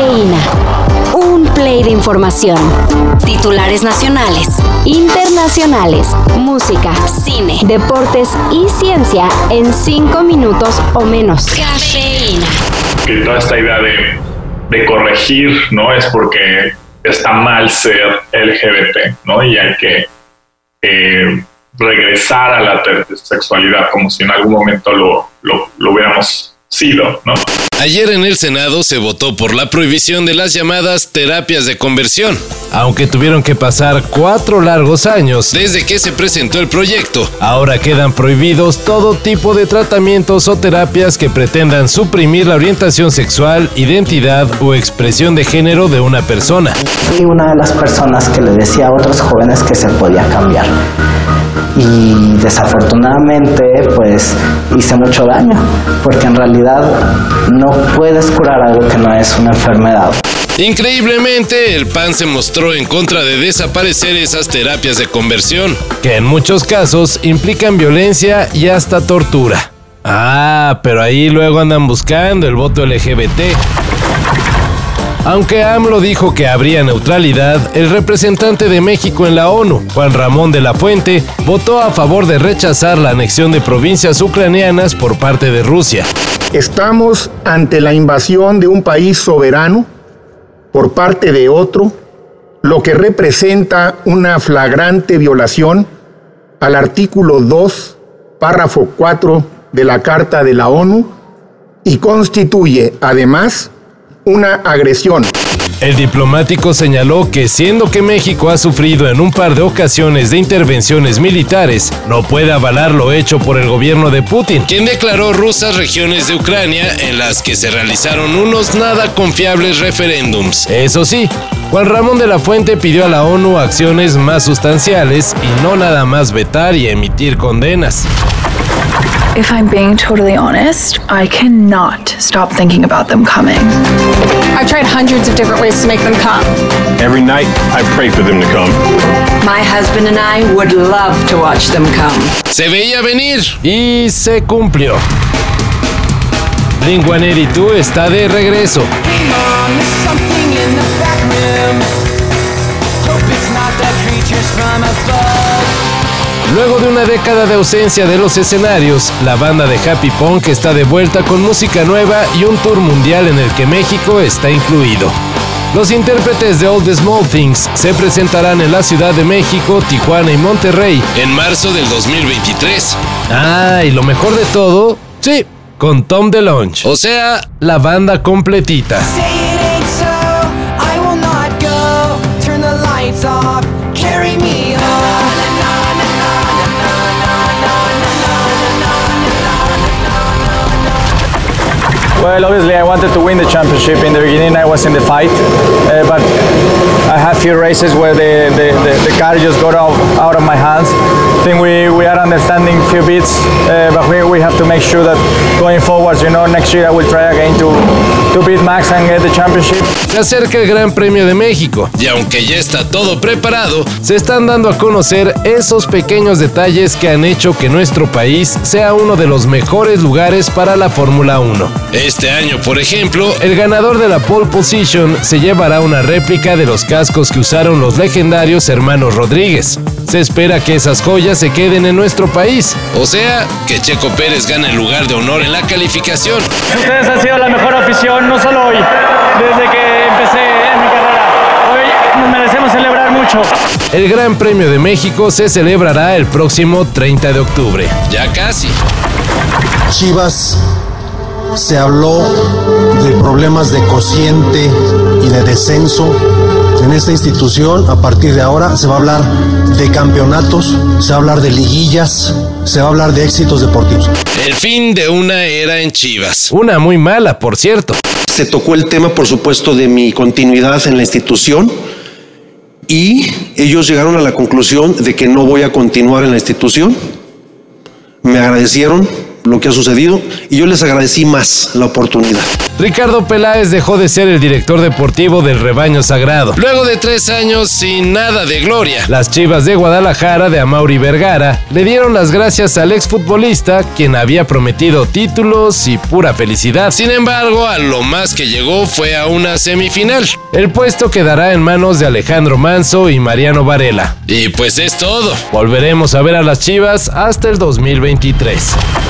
Cafeína. Un play de información. Titulares nacionales, internacionales, música, cine, deportes y ciencia en cinco minutos o menos. Cafeína. Que toda esta idea de, corregir, ¿no? Es porque está mal ser LGBT, ¿no? Y hay que eh, regresar a la sexualidad como si en algún momento lo, lo, lo hubiéramos sido, ¿no? Ayer en el Senado se votó por la prohibición de las llamadas terapias de conversión, aunque tuvieron que pasar cuatro largos años desde que se presentó el proyecto. Ahora quedan prohibidos todo tipo de tratamientos o terapias que pretendan suprimir la orientación sexual, identidad o expresión de género de una persona. Fui una de las personas que le decía a otros jóvenes que se podía cambiar y desafortunadamente pues hice mucho daño porque en realidad no puedes curar algo que no es una enfermedad. Increíblemente, el PAN se mostró en contra de desaparecer esas terapias de conversión, que en muchos casos implican violencia y hasta tortura. Ah, pero ahí luego andan buscando el voto LGBT. Aunque AMLO dijo que habría neutralidad, el representante de México en la ONU, Juan Ramón de la Fuente, votó a favor de rechazar la anexión de provincias ucranianas por parte de Rusia. Estamos ante la invasión de un país soberano por parte de otro, lo que representa una flagrante violación al artículo 2, párrafo 4 de la Carta de la ONU y constituye, además, una agresión. El diplomático señaló que siendo que México ha sufrido en un par de ocasiones de intervenciones militares, no puede avalar lo hecho por el gobierno de Putin, quien declaró rusas regiones de Ucrania en las que se realizaron unos nada confiables referéndums. Eso sí, Juan Ramón de la Fuente pidió a la ONU acciones más sustanciales y no nada más vetar y emitir condenas. If I'm being totally honest, I cannot stop thinking about them coming. I've tried hundreds of different ways to make them come. Every night, I pray for them to come. My husband and I would love to watch them come. Se veía venir. Y se cumplió. Blink-182 está de regreso. Luego de una década de ausencia de los escenarios, la banda de Happy Punk está de vuelta con música nueva y un tour mundial en el que México está incluido. Los intérpretes de All the Small Things se presentarán en la Ciudad de México, Tijuana y Monterrey en marzo del 2023. Ah, y lo mejor de todo, sí, con Tom DeLonge. O sea, la banda completita. Well, obviously, I wanted to win the championship. In the beginning, I was in the fight, uh, but I had few races where the, the, the, the car just got out, out of my hands. I think we, we are understanding a few bits, uh, but we, we have to make sure that going forward, you know, next year I will try again to, to beat Max and get the championship. Se acerca el Gran Premio de México. Y aunque ya está todo preparado, se están dando a conocer esos pequeños detalles que han hecho que nuestro país sea uno de los mejores lugares para la Fórmula 1. Este año, por ejemplo, el ganador de la pole position se llevará una réplica de los cascos que usaron los legendarios hermanos Rodríguez. Se espera que esas joyas se queden en nuestro país. O sea, que Checo Pérez gane el lugar de honor en la calificación. Ustedes han sido la mejor afición, no solo hoy, desde que empecé en mi carrera. Hoy nos merecemos celebrar mucho. El Gran Premio de México se celebrará el próximo 30 de octubre. Ya casi. Chivas se habló de problemas de cociente y de descenso en esta institución. A partir de ahora se va a hablar de campeonatos, se va a hablar de liguillas, se va a hablar de éxitos deportivos. El fin de una era en Chivas. Una muy mala, por cierto. Se tocó el tema, por supuesto, de mi continuidad en la institución y ellos llegaron a la conclusión de que no voy a continuar en la institución. Me agradecieron lo que ha sucedido y yo les agradecí más la oportunidad. Ricardo Peláez dejó de ser el director deportivo del rebaño sagrado. Luego de tres años sin nada de gloria, las Chivas de Guadalajara de Amauri Vergara le dieron las gracias al exfutbolista quien había prometido títulos y pura felicidad. Sin embargo, a lo más que llegó fue a una semifinal. El puesto quedará en manos de Alejandro Manso y Mariano Varela. Y pues es todo. Volveremos a ver a las Chivas hasta el 2023.